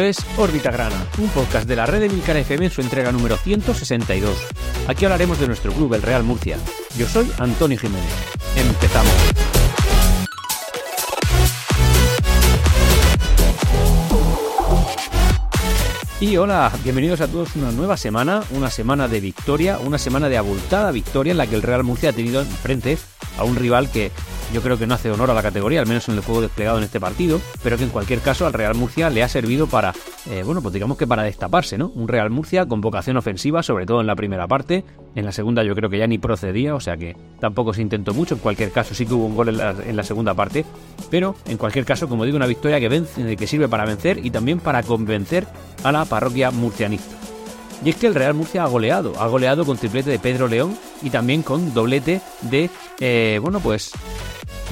Es Órbita Grana, un podcast de la red de Milcar FM en su entrega número 162. Aquí hablaremos de nuestro club, el Real Murcia. Yo soy Antonio Jiménez. Empezamos. Y hola, bienvenidos a todos una nueva semana, una semana de victoria, una semana de abultada victoria en la que el Real Murcia ha tenido enfrente a un rival que yo creo que no hace honor a la categoría, al menos en el juego desplegado en este partido, pero que en cualquier caso al Real Murcia le ha servido para, eh, bueno, pues digamos que para destaparse, ¿no? Un Real Murcia con vocación ofensiva, sobre todo en la primera parte, en la segunda yo creo que ya ni procedía, o sea que tampoco se intentó mucho, en cualquier caso sí que hubo un gol en la, segunda parte, pero en cualquier caso, como digo, una victoria que, vence, que sirve para vencer y también para convencer a la parroquia murcianista. Y es que el Real Murcia ha goleado, ha goleado con triplete de Pedro León y también con doblete de, eh, bueno, pues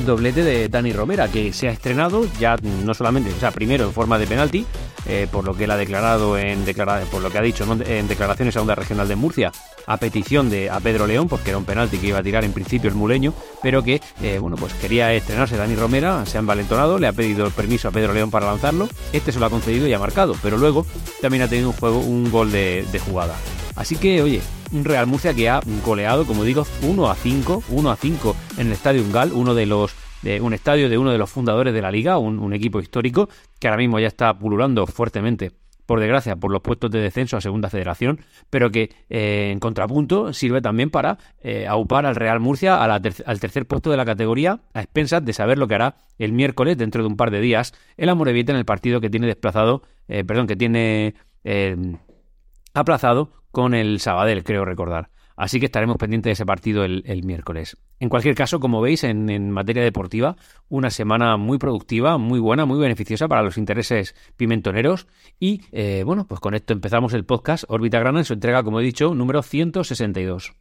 doblete de Dani Romera, que se ha estrenado ya no solamente, o sea, primero en forma de penalti, eh, por lo que él ha declarado en por lo que ha dicho en declaraciones a Onda Regional de Murcia, a petición de a Pedro León, porque era un penalti que iba a tirar en principio el muleño, pero que eh, bueno, pues quería estrenarse Dani Romera, se ha envalentonado, le ha pedido permiso a Pedro León para lanzarlo, este se lo ha concedido y ha marcado, pero luego también ha tenido un juego, un gol de, de jugada. Así que, oye, un Real Murcia que ha goleado, como digo, 1 a 5, 1 a 5 en el Estadio Ungal, uno de los un estadio de uno de los fundadores de la liga, un, equipo histórico que ahora mismo ya está pululando fuertemente por desgracia, por los puestos de descenso a Segunda Federación, pero que eh, en contrapunto sirve también para eh, aupar al Real Murcia al tercer puesto de la categoría, a expensas de saber lo que hará el miércoles, dentro de un par de días, el Amorebieta en el partido que tiene desplazado, eh, perdón, que tiene aplazado con el Sabadell, creo recordar. Así que estaremos pendientes de ese partido el, miércoles. En cualquier caso, como veis, en, materia deportiva, una semana muy productiva, muy buena, muy beneficiosa para los intereses pimentoneros. Y eh, bueno, pues con esto empezamos el podcast Órbita Grana en su entrega, como he dicho, número 162.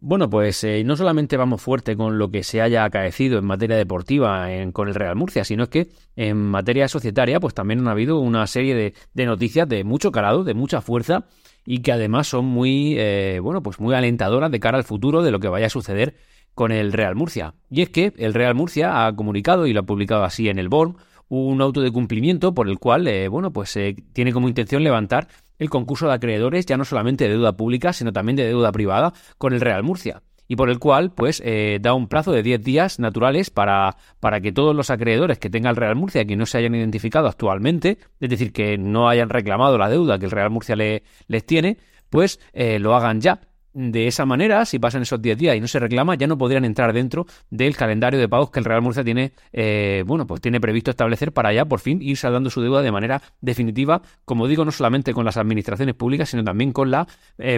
Bueno, pues eh, no solamente vamos fuerte con lo que se haya acaecido en materia deportiva con el Real Murcia, sino que en materia societaria, pues también ha habido una serie de, de noticias de mucho calado, de mucha fuerza, y que además son muy, eh, bueno, pues muy alentadoras de cara al futuro de lo que vaya a suceder con el Real Murcia. Y es que el Real Murcia ha comunicado y lo ha publicado así en el BORM un auto de cumplimiento por el cual, eh, bueno, pues eh, tiene como intención levantar el concurso de acreedores ya no solamente de deuda pública, sino también de deuda privada con el Real Murcia y por el cual pues eh, da un plazo de 10 días naturales para, para que todos los acreedores que tenga el Real Murcia que no se hayan identificado actualmente, es decir, que no hayan reclamado la deuda que el Real Murcia le, les tiene, pues eh, lo hagan ya. De esa manera, si pasan esos 10 días y no se reclama, ya no podrían entrar dentro del calendario de pagos que el Real Murcia tiene, eh, bueno, pues tiene previsto establecer para ya por fin ir saldando su deuda de manera definitiva, como digo, no solamente con las administraciones públicas, sino también con la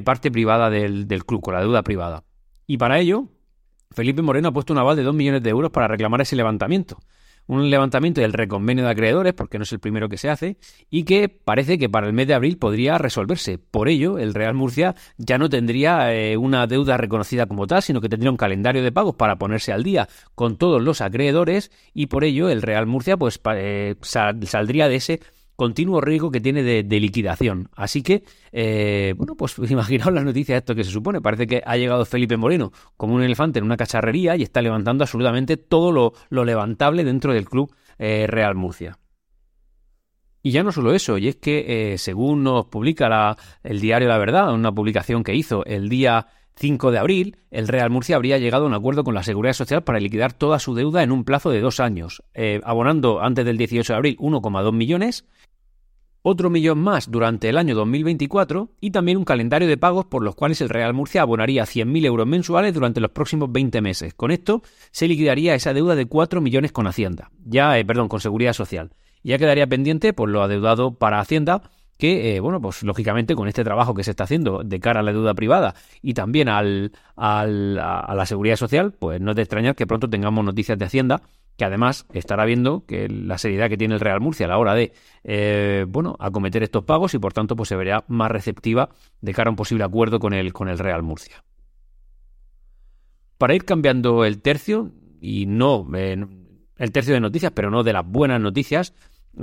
parte privada del, del club, con la deuda privada. Y para ello, Felipe Moreno ha puesto un aval de 2 millones de euros para reclamar ese levantamiento. Un levantamiento del reconvenio de acreedores, porque no es el primero que se hace, y que parece que para el mes de abril podría resolverse. Por ello, el Real Murcia ya no tendría eh, una deuda reconocida como tal, sino que tendría un calendario de pagos para ponerse al día con todos los acreedores, y por ello el Real Murcia pues eh, saldría de ese continuo riesgo que tiene de, liquidación. Así que, eh, bueno, pues imaginaos la noticia de esto que se supone. Parece que ha llegado Felipe Moreno como un elefante en una cacharrería y está levantando absolutamente todo lo, levantable dentro del club eh, Real Murcia. Y ya no solo eso, y es que eh, según nos publica el diario La Verdad, una publicación que hizo el día 5 de abril, el Real Murcia habría llegado a un acuerdo con la Seguridad Social para liquidar toda su deuda en un plazo de dos años, abonando antes del 18 de abril 1,2 millones otro millón más durante el año 2024 y también un calendario de pagos por los cuales el Real Murcia abonaría 100.000 euros mensuales durante los próximos 20 meses. Con esto se liquidaría esa deuda de 4 millones con Hacienda, ya, eh, perdón, con Seguridad Social. Ya quedaría pendiente por lo adeudado para Hacienda que, eh, bueno, pues lógicamente con este trabajo que se está haciendo de cara a la deuda privada y también al, a la seguridad social, pues no es de extrañar que pronto tengamos noticias de Hacienda que además estará viendo que la seriedad que tiene el Real Murcia a la hora de, eh, bueno, acometer estos pagos y por tanto pues se verá más receptiva de cara a un posible acuerdo con el, con el Real Murcia. Para ir cambiando el tercio, y no eh, el tercio de noticias, pero no de las buenas noticias,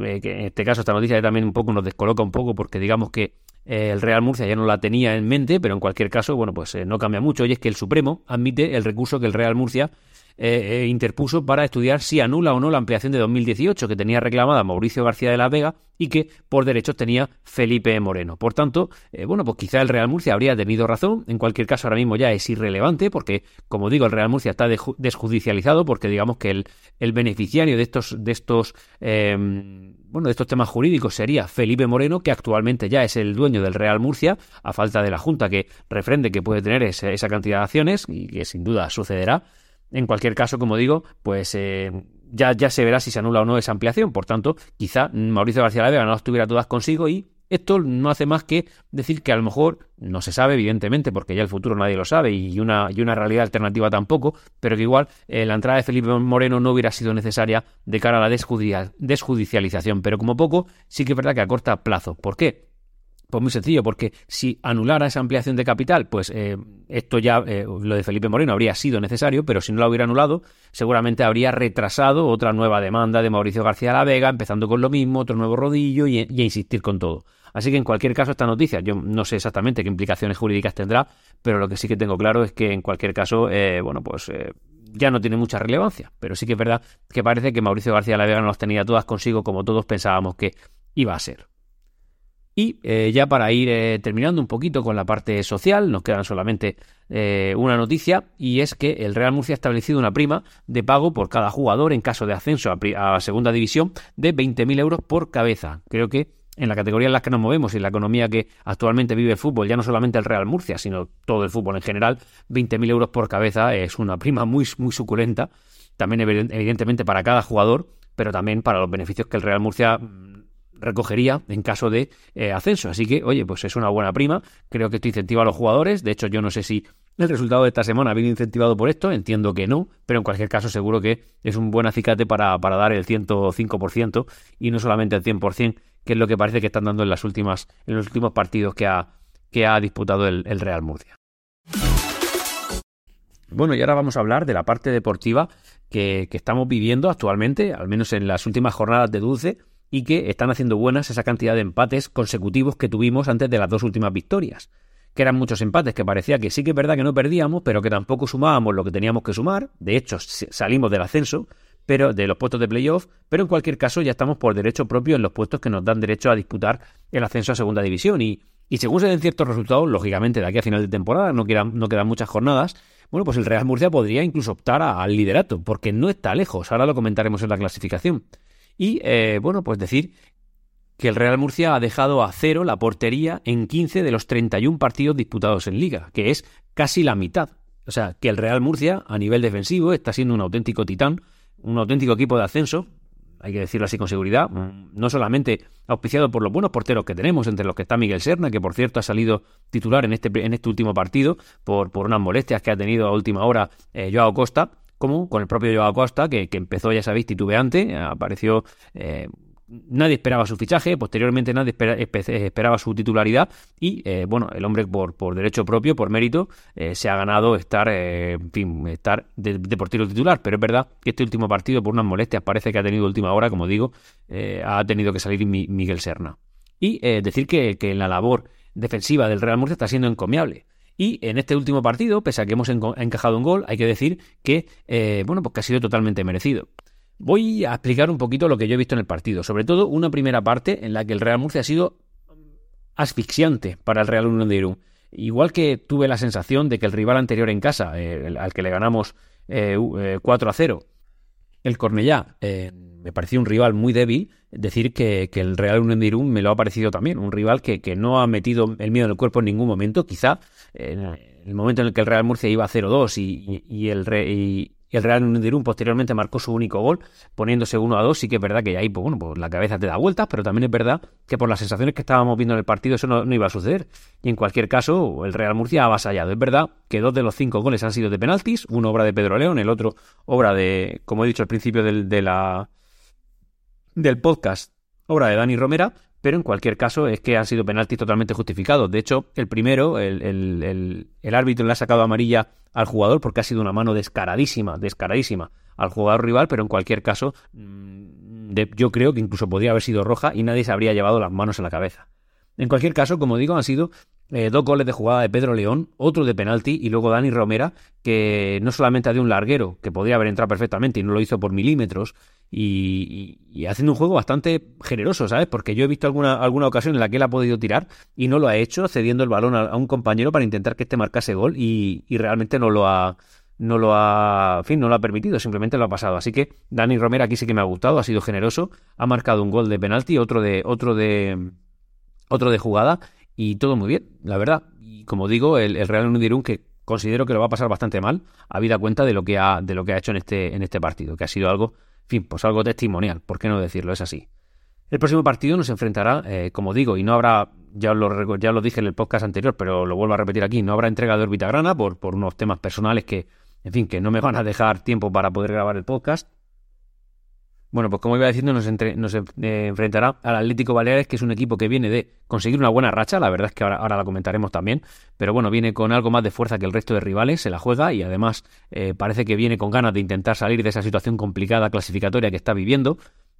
eh, que en este caso esta noticia también un poco nos descoloca un poco porque digamos que el Real Murcia ya no la tenía en mente, pero en cualquier caso, bueno, pues no cambia mucho y es que el Supremo admite el recurso que el Real Murcia eh, eh, interpuso para estudiar si anula o no la ampliación de 2018 que tenía reclamada Mauricio García de la Vega y que por derechos tenía Felipe Moreno. Por tanto, eh, bueno, pues quizá el Real Murcia habría tenido razón. En cualquier caso, ahora mismo ya es irrelevante porque, como digo, el Real Murcia está desjudicializado porque digamos que el, beneficiario de estos, de estos em, bueno, de estos temas jurídicos sería Felipe Moreno, que actualmente ya es el dueño del Real Murcia, a falta de la Junta que refrende que puede tener esa cantidad de acciones y que sin duda sucederá. En cualquier caso, como digo, pues eh, ya, ya se verá si se anula o no esa ampliación. Por tanto, quizá Mauricio García la Vega no las tuviera todas consigo y esto no hace más que decir que a lo mejor no se sabe, evidentemente, porque ya el futuro nadie lo sabe y una, y una realidad alternativa tampoco, pero que igual eh, la entrada de Felipe Moreno no hubiera sido necesaria de cara a la desjudicialización. Pero como poco, sí que es verdad que a corta plazo. ¿Por qué? Pues muy sencillo, porque si anulara esa ampliación de capital, pues eh, esto ya, eh, lo de Felipe Moreno habría sido necesario, pero si no lo hubiera anulado, seguramente habría retrasado otra nueva demanda de Mauricio García la Vega, empezando con lo mismo, otro nuevo rodillo y, a insistir con todo. Así que en cualquier caso, esta noticia, yo no sé exactamente qué implicaciones jurídicas tendrá, pero lo que sí que tengo claro es que en cualquier caso, eh, bueno, pues ya no tiene mucha relevancia. Pero sí que es verdad que parece que Mauricio García la Vega no las tenía todas consigo como todos pensábamos que iba a ser. Y eh, ya para ir eh, terminando un poquito con la parte social, nos quedan solamente eh, una noticia y es que el Real Murcia ha establecido una prima de pago por cada jugador en caso de ascenso a, segunda división de 20.000 euros por cabeza. Creo que en la categoría en la que nos movemos y en la economía que actualmente vive el fútbol, ya no solamente el Real Murcia, sino todo el fútbol en general, 20.000 euros por cabeza es una prima muy, muy suculenta, también evidentemente para cada jugador, pero también para los beneficios que el Real Murcia recogería en caso de eh, ascenso. Así que, oye, pues es una buena prima. Creo que esto incentiva a los jugadores. De hecho, yo no sé si el resultado de esta semana ha venido incentivado por esto. Entiendo que no, pero en cualquier caso seguro que es un buen acicate para, para dar el 105% y no solamente el 100%, que es lo que parece que están dando en, las últimas, en los últimos partidos que ha, que ha disputado el, Real Murcia. Bueno, y ahora vamos a hablar de la parte deportiva que, que, estamos viviendo actualmente, al menos en las últimas jornadas de Dulce, y que están haciendo buenas esa cantidad de empates consecutivos que tuvimos antes de las dos últimas victorias. Que eran muchos empates, que parecía que sí que es verdad que no perdíamos, pero que tampoco sumábamos lo que teníamos que sumar. De hecho, salimos del ascenso, pero de los puestos de playoff, pero en cualquier caso ya estamos por derecho propio en los puestos que nos dan derecho a disputar el ascenso a segunda división. Y, según se den ciertos resultados, lógicamente de aquí a final de temporada, no quedan, no quedan muchas jornadas, bueno, pues el Real Murcia podría incluso optar al liderato, porque no está lejos, ahora lo comentaremos en la clasificación. Y eh, bueno, pues decir que el Real Murcia ha dejado a cero la portería en 15 de los 31 partidos disputados en liga, que es casi la mitad. O sea, que el Real Murcia a nivel defensivo está siendo un auténtico titán, un auténtico equipo de ascenso, hay que decirlo así con seguridad, no solamente auspiciado por los buenos porteros que tenemos, entre los que está Miguel Serna, que por cierto ha salido titular en este, en este último partido por, por unas molestias que ha tenido a última hora eh, Joao Costa, como con el propio Joao Costa, que, empezó, ya sabéis, titubeante, apareció... Eh, nadie esperaba su fichaje, posteriormente nadie esperaba su titularidad y eh, bueno, el hombre por, por, derecho propio, por mérito, eh, se ha ganado estar, en fin, estar de, portero titular, pero es verdad que este último partido por unas molestias parece que ha tenido última hora, como digo, ha tenido que salir Miguel Serna. Y decir que, que la labor defensiva del Real Murcia está siendo encomiable. Y en este último partido, pese a que hemos encajado un gol, hay que decir que, eh, bueno, pues que ha sido totalmente merecido. Voy a explicar un poquito lo que yo he visto en el partido, sobre todo una primera parte en la que el Real Murcia ha sido asfixiante para el Real Unión de Irún. Igual que tuve la sensación de que el rival anterior en casa, eh, al que le ganamos 4 eh, a 0, el Cornellá, me pareció un rival muy débil, decir que, el Real Unión de Irún me lo ha parecido también, un rival que, que, no ha metido el miedo en el cuerpo en ningún momento, quizá en el momento en el que el Real Murcia iba 0-2 y, y, el y, el Real Unión posteriormente marcó su único gol, poniéndose 1-2, sí que es verdad que ahí, pues bueno, pues la cabeza te da vueltas, pero también es verdad que por las sensaciones que estábamos viendo en el partido eso no, iba a suceder. Y en cualquier caso, el Real Murcia ha avasallado. Es verdad que dos de los cinco goles han sido de penaltis, uno obra de Pedro León, el otro obra de, como he dicho al principio del, de la, del podcast, obra de Dani Romera, pero en cualquier caso es que han sido penaltis totalmente justificados. De hecho, el primero, el, árbitro le ha sacado amarilla al jugador porque ha sido una mano descaradísima, descaradísima al jugador rival, pero en cualquier caso mm, yo creo que incluso podría haber sido roja y nadie se habría llevado las manos en la cabeza. En cualquier caso, como digo, han sido eh, dos goles de jugada de Pedro León, otro de penalti y luego Dani Romera, que no solamente ha de un larguero, que podría haber entrado perfectamente y no lo hizo por milímetros, y, haciendo un juego bastante generoso, ¿sabes? Porque yo he visto alguna, alguna ocasión en la que él ha podido tirar y no lo ha hecho, cediendo el balón a, un compañero para intentar que este marcase gol y, realmente no lo ha no lo ha, fin, no lo ha permitido, simplemente lo ha pasado. Así que Dani Romera aquí sí que me ha gustado, ha sido generoso, ha marcado un gol de penalti, otro de otro de otro de jugada y todo muy bien, la verdad. Y como digo, el, Real Unidirun que considero que lo va a pasar bastante mal, habida cuenta de lo que ha, de lo que ha hecho en este, en este partido, que ha sido algo, en fin, pues algo testimonial, ¿por qué no decirlo? Es así. El próximo partido nos enfrentará, eh, como digo, y no habrá, ya lo, ya lo dije en el podcast anterior, pero lo vuelvo a repetir aquí, no habrá entrega de órbita grana por, por unos temas personales que, en fin, que no me van a dejar tiempo para poder grabar el podcast. Bueno, pues como iba diciendo, nos, eh, enfrentará al Atlético Baleares, que es un equipo que viene de conseguir una buena racha, la verdad es que ahora, la comentaremos también, pero bueno, viene con algo más de fuerza que el resto de rivales, se la juega y además eh, parece que viene con ganas de intentar salir de esa situación complicada clasificatoria que está viviendo,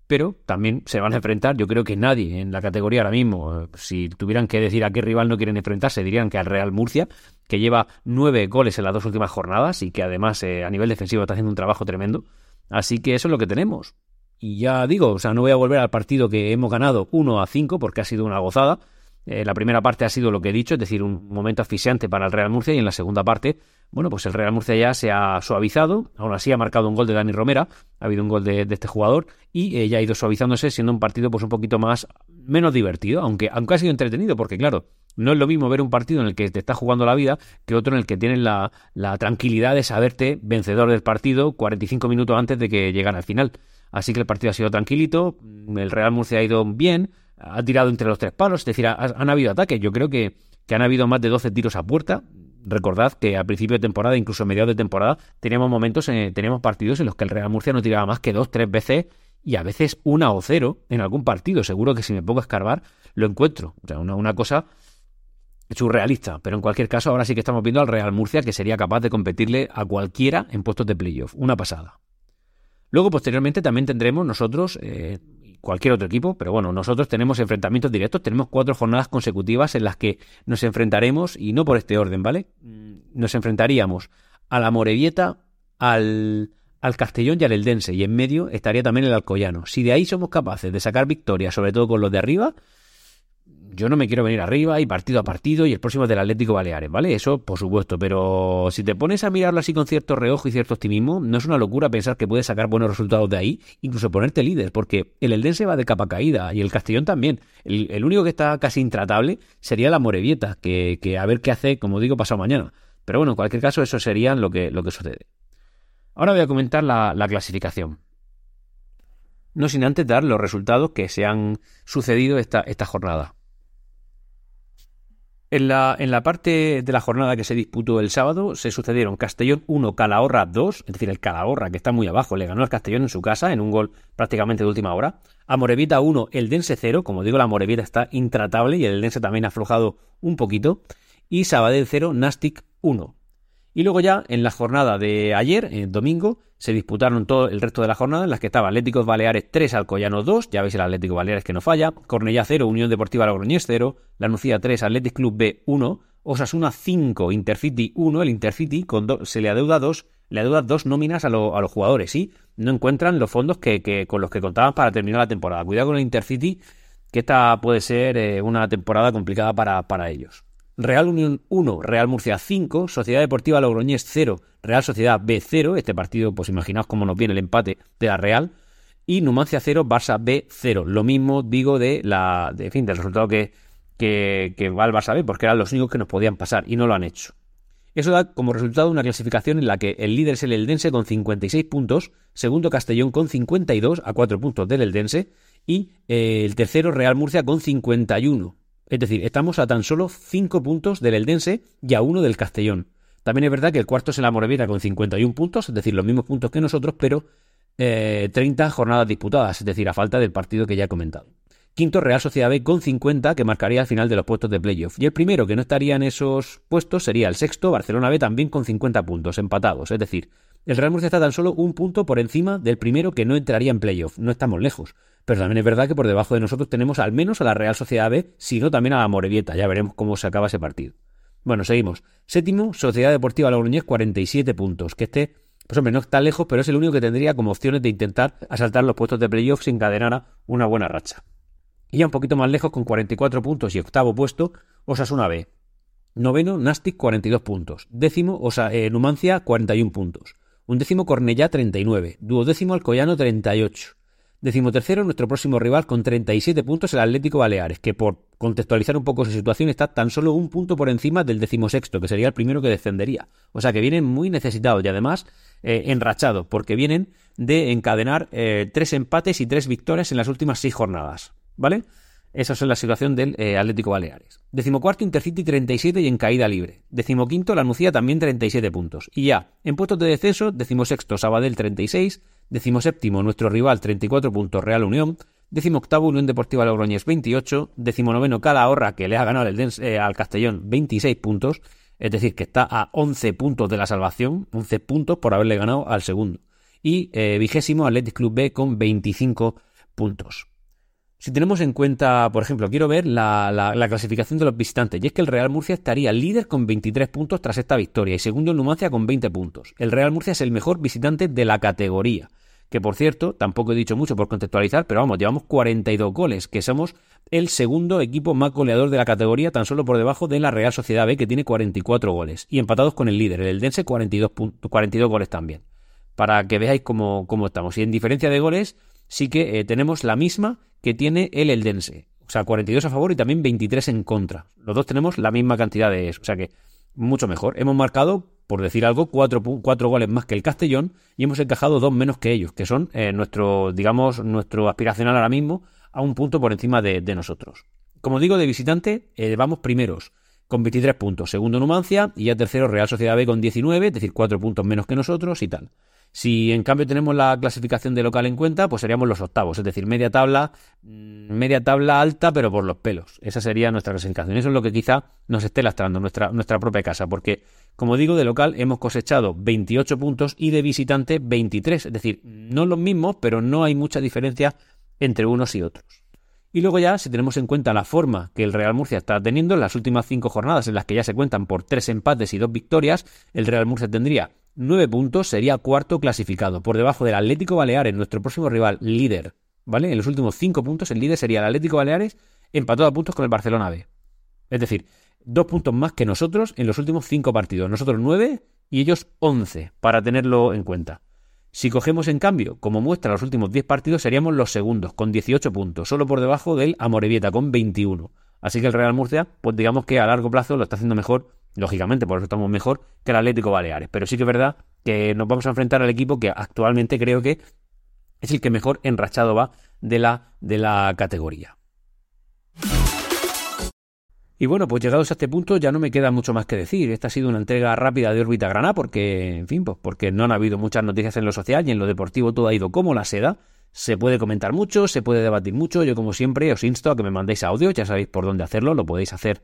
pero también se van a enfrentar, yo creo que nadie en la categoría ahora mismo, eh, si tuvieran que decir a qué rival no quieren enfrentarse, dirían que al Real Murcia, que lleva nueve goles en las dos últimas jornadas y que además a nivel defensivo está haciendo un trabajo tremendo. Así que eso es lo que tenemos. Y ya digo, o sea, no voy a volver al partido que hemos ganado 1 a 5 porque ha sido una gozada. Eh, la primera parte ha sido lo que he dicho, es decir, un momento asfixiante para el Real Murcia y en la segunda parte, bueno, pues el Real Murcia ya se ha suavizado, aún así ha marcado un gol de Dani Romera, ha habido un gol de, este jugador y eh, ya ha ido suavizándose siendo un partido pues un poquito más, menos divertido, aunque, aunque ha sido entretenido porque claro, no es lo mismo ver un partido en el que te está jugando la vida que otro en el que tienes la, la tranquilidad de saberte vencedor del partido 45 minutos antes de que llegara al final. Así que el partido ha sido tranquilito, el Real Murcia ha ido bien, ha tirado entre los tres palos, es decir, han habido ataques. Yo creo que, que han habido más de 12 tiros a puerta. Recordad que a principio de temporada, incluso a mediados de temporada, teníamos momentos, eh, teníamos partidos en los que el Real Murcia no tiraba más que dos, tres veces y a veces una o cero en algún partido. Seguro que si me pongo a escarbar lo encuentro. O sea, una, una cosa surrealista. Pero en cualquier caso, ahora sí que estamos viendo al Real Murcia que sería capaz de competirle a cualquiera en puestos de playoff. Una pasada. Luego, posteriormente, también tendremos nosotros, eh, cualquier otro equipo, pero bueno, nosotros tenemos enfrentamientos directos, tenemos cuatro jornadas consecutivas en las que nos enfrentaremos, y no por este orden, ¿vale? Mm, nos enfrentaríamos a la Morevieta, al, al Castellón y al Eldense, y en medio estaría también el Alcoyano. Si de ahí somos capaces de sacar victorias, sobre todo con los de arriba, yo no me quiero venir arriba y partido a partido y el próximo es del Atlético Baleares, ¿vale? Eso por supuesto, pero si te pones a mirarlo así con cierto reojo y cierto optimismo, no es una locura pensar que puedes sacar buenos resultados de ahí, incluso ponerte líder, porque el Eldense va de capa caída y el Castellón también. El, único que está casi intratable sería la Morevieta, que, a ver qué hace, como digo, pasado mañana. Pero bueno, en cualquier caso, eso sería lo que, lo que sucede. Ahora voy a comentar la, la clasificación no sin antes dar los resultados que se han sucedido esta, esta jornada. En la, en la parte de la jornada que se disputó el sábado se sucedieron Castellón 1, Calahorra 2, es decir, el Calahorra que está muy abajo le ganó al Castellón en su casa en un gol prácticamente de última hora. A Morevita 1, el Dense 0, como digo, la Morevita está intratable y el Dense también ha aflojado un poquito. Y Sabadell 0, Nastic 1. Y luego ya en la jornada de ayer, el domingo, se disputaron todo el resto de la jornada en las que estaba Atlético Baleares 3, Alcoyano 2, ya veis el Atlético Baleares que no falla, Cornellá 0, Unión Deportiva Logroñés 0, La Nucía 3, Atlético Club B 1, Osasuna 5, Intercity 1, el Intercity con se le adeuda 2, le adeuda dos nóminas a, los jugadores, ¿sí? No encuentran los fondos que, con los que contaban para terminar la temporada. Cuidado con el Intercity, que esta puede ser eh, una temporada complicada para ellos. Real Unión 1, Real Murcia 5, Sociedad Deportiva Logroñés 0, Real Sociedad B 0, este partido pues imaginaos cómo nos viene el empate de la Real, y Numancia 0, Barça B 0. Lo mismo digo de la, de, fin, del resultado que, que, va el Barça B, porque eran los únicos que nos podían pasar y no lo han hecho. Eso da como resultado una clasificación en la que el líder es el Eldense con 56 puntos, segundo Castellón con 52 a 4 puntos del Eldense y eh, el tercero Real Murcia con 51 es decir, estamos a tan solo 5 puntos del Eldense y a 1 del Castellón. También es verdad que el cuarto es en la Morevieta con 51 puntos, es decir, los mismos puntos que nosotros, pero 30 eh, jornadas disputadas, es decir, a falta del partido que ya he comentado. Quinto, Real Sociedad B con 50, que marcaría al final de los puestos de playoff. Y el primero que no estaría en esos puestos sería el sexto, Barcelona B, también con 50 puntos, empatados. Es decir, el Real Murcia está tan solo un punto por encima del primero que no entraría en playoff. No estamos lejos. Pero también es verdad que por debajo de nosotros tenemos al menos a la Real Sociedad B, sino también a la Morevieta. Ya veremos cómo se acaba ese partido. Bueno, seguimos. Séptimo, Sociedad Deportiva Logroñés, 47 puntos. Que este, pues hombre, no está lejos, pero es el único que tendría como opciones de intentar asaltar los puestos de playoff si encadenara una buena racha. Y ya un poquito más lejos, con 44 puntos y octavo puesto, Osasuna B. Noveno, Nastic, 42 puntos. Décimo, Osa, eh, Numancia, 41 puntos. Un décimo, Cornellá, 39. Duodécimo, Alcoyano, 38. Decimotercero, nuestro próximo rival con 37 puntos, el Atlético Baleares, que por contextualizar un poco su situación está tan solo un punto por encima del decimosexto, que sería el primero que descendería. O sea que vienen muy necesitados y además eh, enrachados, porque vienen de encadenar eh, tres empates y tres victorias en las últimas seis jornadas. ¿Vale? Esa es la situación del eh, Atlético Baleares. Decimocuarto, Intercity 37 y en caída libre. Decimoquinto, La Nucía también 37 puntos. Y ya, en puestos de descenso, decimosexto, Sabadell 36, séptimo, nuestro rival 34 puntos, Real Unión. octavo, Unión Deportiva Logroñés 28. Decimonoveno, Calahorra, que le ha ganado el eh, al Castellón 26 puntos. Es decir, que está a 11 puntos de la salvación, 11 puntos por haberle ganado al segundo. Y eh, vigésimo, Athletic Club B con 25 puntos. Si tenemos en cuenta, por ejemplo, quiero ver la, clasificación de los visitantes, y es que el Real Murcia estaría líder con 23 puntos tras esta victoria y segundo el Numancia con 20 puntos. El Real Murcia es el mejor visitante de la categoría, que por cierto, tampoco he dicho mucho por contextualizar, pero vamos, llevamos 42 goles, que somos el segundo equipo más goleador de la categoría, tan solo por debajo de la Real Sociedad B, que tiene 44 goles, y empatados con el líder, el Eldense, 42, 42 goles también. Para que veáis cómo, cómo estamos. Y en diferencia de goles, sí que eh, tenemos la misma que tiene el Eldense. O sea, 42 a favor y también 23 en contra. Los dos tenemos la misma cantidad de eso. O sea que mucho mejor. Hemos marcado, por decir algo, cuatro, goles más que el Castellón y hemos encajado dos menos que ellos, que son eh, nuestro, digamos, nuestro aspiracional ahora mismo a un punto por encima de, nosotros. Como digo, de visitante, eh, vamos primeros con 23 puntos. Segundo Numancia y ya tercero Real Sociedad B con 19, es decir, cuatro puntos menos que nosotros y tal. Si en cambio tenemos la clasificación de local en cuenta, pues seríamos los octavos, es decir, media tabla, mm, media tabla alta, pero por los pelos. Esa sería nuestra clasificación. Eso es lo que quizá nos esté lastrando nuestra, nuestra propia casa, porque, como digo, de local hemos cosechado 28 puntos y de visitante 23. Es decir, no los mismos, pero no hay mucha diferencia entre unos y otros. Y luego ya, si tenemos en cuenta la forma que el Real Murcia está teniendo en las últimas cinco jornadas en las que ya se cuentan por tres empates y dos victorias, el Real Murcia tendría 9 puntos, sería cuarto clasificado, por debajo del Atlético Baleares, nuestro próximo rival líder. ¿Vale? En los últimos 5 puntos, el líder sería el Atlético Baleares, empatado a puntos con el Barcelona B. Es decir, dos puntos más que nosotros en los últimos 5 partidos. Nosotros 9 y ellos 11, para tenerlo en cuenta. Si cogemos en cambio, como muestra los últimos 10 partidos, seríamos los segundos, con 18 puntos, solo por debajo del Amorebieta, con 21. Así que el Real Murcia, pues digamos que a largo plazo lo está haciendo mejor Lógicamente, por eso estamos mejor que el Atlético Baleares. Pero sí que es verdad que nos vamos a enfrentar al equipo que actualmente creo que es el que mejor enrachado va de la, de la categoría. Y bueno, pues llegados a este punto ya no me queda mucho más que decir. Esta ha sido una entrega rápida de órbita grana porque, en fin, pues porque no han habido muchas noticias en lo social y en lo deportivo todo ha ido como la seda. Se puede comentar mucho, se puede debatir mucho. Yo como siempre os insto a que me mandéis audio, ya sabéis por dónde hacerlo, lo podéis hacer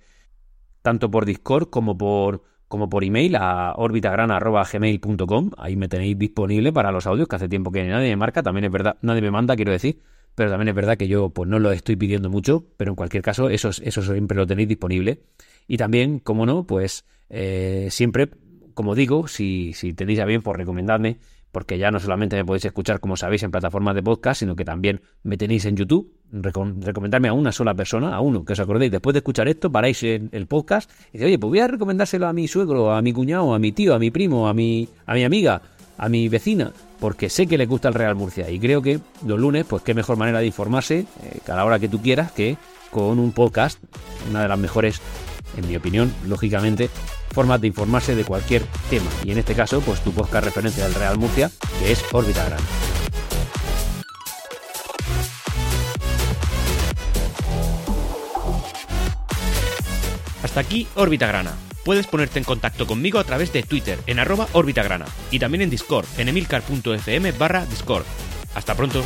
tanto por Discord como por, como por email a orbitagrana.gmail.com. Ahí me tenéis disponible para los audios, que hace tiempo que nadie me marca. También es verdad, nadie me manda, quiero decir. Pero también es verdad que yo pues no lo estoy pidiendo mucho, pero en cualquier caso eso, eso siempre lo tenéis disponible. Y también, como no, pues eh, siempre, como digo, si, si tenéis a bien, pues recomendadme porque ya no solamente me podéis escuchar, como sabéis, en plataformas de podcast, sino que también me tenéis en YouTube. recomendarme a una sola persona, a uno, que os acordéis, después de escuchar esto, paráis en el podcast y dice, oye, pues voy a recomendárselo a mi suegro, a mi cuñado, a mi tío, a mi primo, a mi, a mi amiga, a mi vecina, porque sé que le gusta el Real Murcia y creo que los lunes, pues qué mejor manera de informarse, eh, cada hora que tú quieras, que con un podcast, una de las mejores, en mi opinión, lógicamente, formas de informarse de cualquier tema. Y en este caso, pues tu podcast referencia del Real Murcia, que es Órbita. Hasta aquí Órbita Grana. Puedes ponerte en contacto conmigo a través de Twitter en arroba Grana y también en Discord en emilcar.fm barra Discord. Hasta pronto.